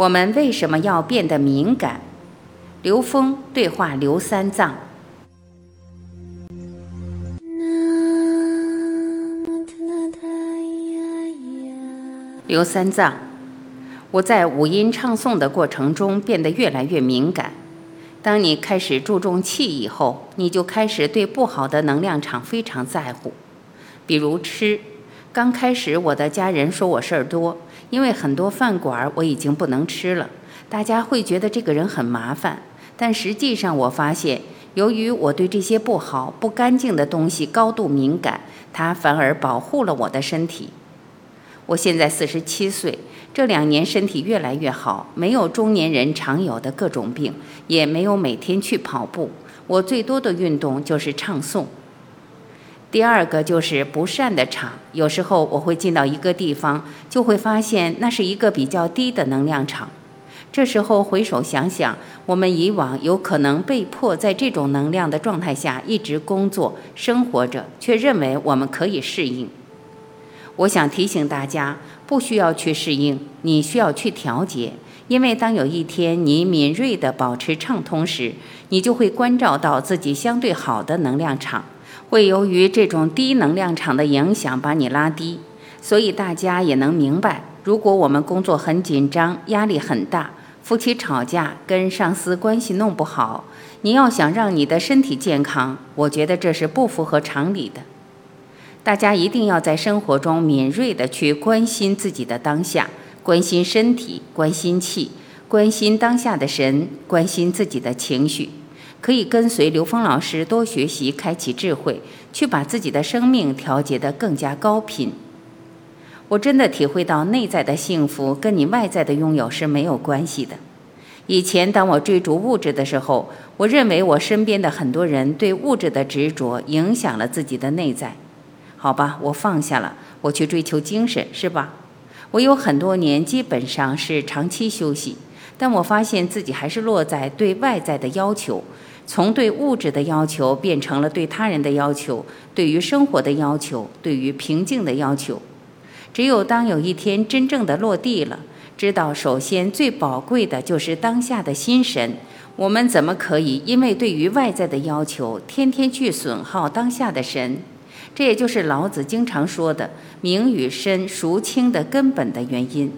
我们为什么要变得敏感？刘峰对话刘三藏。刘三藏，我在五音唱诵的过程中变得越来越敏感。当你开始注重气以后，你就开始对不好的能量场非常在乎。比如吃，刚开始我的家人说我事儿多，因为很多饭馆我已经不能吃了，大家会觉得这个人很麻烦。但实际上我发现，由于我对这些不好、不干净的东西高度敏感，它反而保护了我的身体。我现在四十七岁，这两年身体越来越好，没有中年人常有的各种病，也没有每天去跑步。我最多的运动就是唱诵。第二个就是不善的场，有时候我会进到一个地方，就会发现那是一个比较低的能量场。这时候回首想想，我们以往有可能被迫在这种能量的状态下一直工作生活着，却认为我们可以适应。我想提醒大家，不需要去适应，你需要去调节。因为当有一天你敏锐地保持畅通时，你就会关照到自己相对好的能量场，会由于这种低能量场的影响把你拉低。所以大家也能明白，如果我们工作很紧张、压力很大，夫妻吵架、跟上司关系弄不好，你要想让你的身体健康，我觉得这是不符合常理的。大家一定要在生活中敏锐地去关心自己的当下，关心身体，关心气，关心当下的神，关心自己的情绪。可以跟随刘峰老师多学习，开启智慧，去把自己的生命调节得更加高频。我真的体会到，内在的幸福跟你外在的拥有是没有关系的。以前当我追逐物质的时候，我认为我身边的很多人对物质的执着影响了自己的内在。好吧，我放下了，我去追求精神，是吧？我有很多年基本上是长期休息，但我发现自己还是落在对外在的要求，从对物质的要求变成了对他人的要求，对于生活的要求，对于平静的要求。只有当有一天真正的落地了，知道首先最宝贵的就是当下的心神，我们怎么可以因为对于外在的要求，天天去损耗当下的神？这也就是老子经常说的“名与身孰轻”的根本的原因。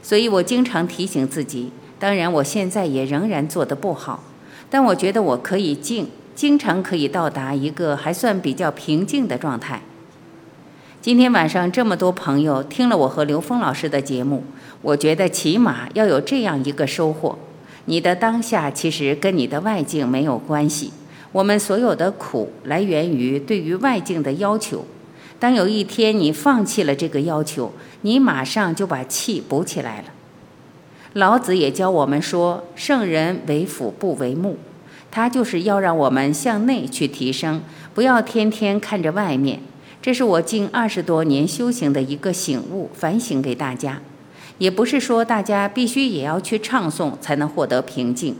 所以我经常提醒自己，当然我现在也仍然做得不好，但我觉得我可以静，经常可以到达一个还算比较平静的状态。今天晚上这么多朋友听了我和刘峰老师的节目，我觉得起码要有这样一个收获：你的当下其实跟你的外境没有关系。我们所有的苦来源于对于外境的要求。当有一天你放弃了这个要求，你马上就把气补起来了。老子也教我们说：“圣人为辅不为目。”他就是要让我们向内去提升，不要天天看着外面。这是我近二十多年修行的一个醒悟反省给大家。也不是说大家必须也要去唱诵才能获得平静。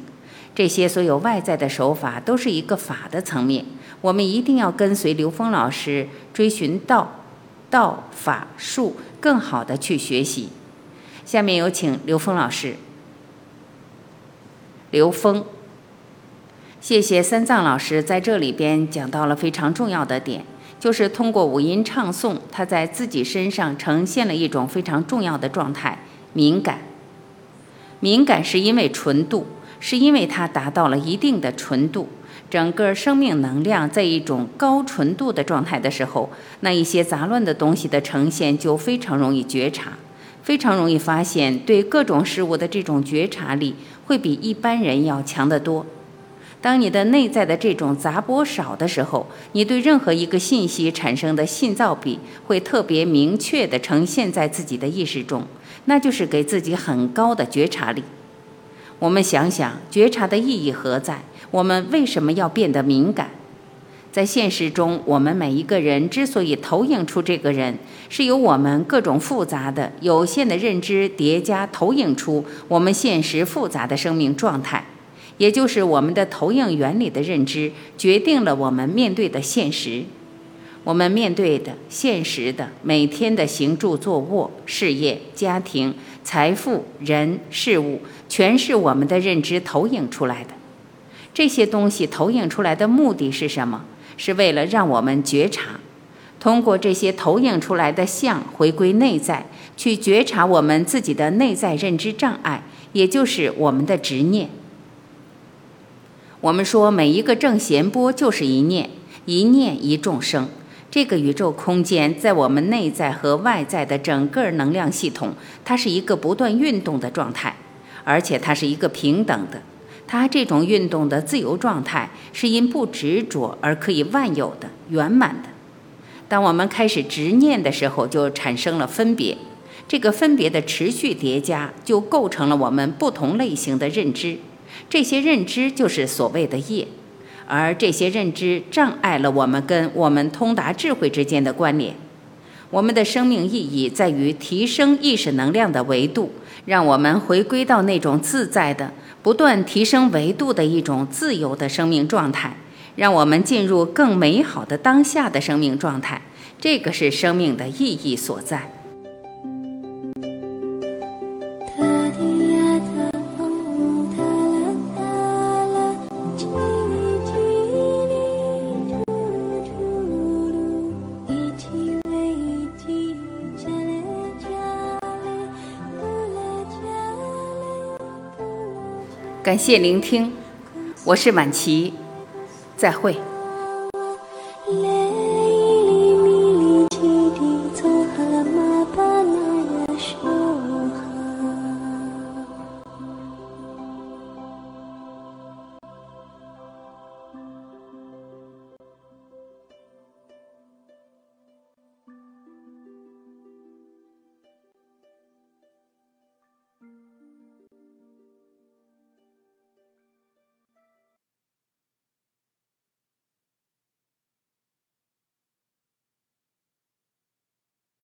这些所有外在的手法都是一个法的层面，我们一定要跟随刘峰老师追寻道、道法术，更好的去学习。下面有请刘峰老师。刘峰，谢谢三藏老师在这里边讲到了非常重要的点，就是通过五音唱诵，他在自己身上呈现了一种非常重要的状态——敏感。敏感是因为纯度。是因为它达到了一定的纯度，整个生命能量在一种高纯度的状态的时候，那一些杂乱的东西的呈现就非常容易觉察，非常容易发现，对各种事物的这种觉察力会比一般人要强得多。当你的内在的这种杂波少的时候，你对任何一个信息产生的信噪比会特别明确地呈现在自己的意识中，那就是给自己很高的觉察力。我们想想，觉察的意义何在？我们为什么要变得敏感？在现实中，我们每一个人之所以投影出这个人，是由我们各种复杂的、有限的认知叠加投影出我们现实复杂的生命状态，也就是我们的投影原理的认知，决定了我们面对的现实。我们面对的现实的每天的行住坐卧、事业、家庭。财富、人、事物，全是我们的认知投影出来的。这些东西投影出来的目的是什么？是为了让我们觉察，通过这些投影出来的相，回归内在，去觉察我们自己的内在认知障碍，也就是我们的执念。我们说，每一个正弦波就是一念，一念一众生。这个宇宙空间在我们内在和外在的整个能量系统，它是一个不断运动的状态，而且它是一个平等的。它这种运动的自由状态，是因不执着而可以万有的圆满的。当我们开始执念的时候，就产生了分别。这个分别的持续叠加，就构成了我们不同类型的认知。这些认知就是所谓的业。而这些认知障碍了我们跟我们通达智慧之间的关联。我们的生命意义在于提升意识能量的维度，让我们回归到那种自在的、不断提升维度的一种自由的生命状态，让我们进入更美好的当下的生命状态。这个是生命的意义所在。感谢聆听，我是满琪，再会。